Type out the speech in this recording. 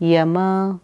也吗？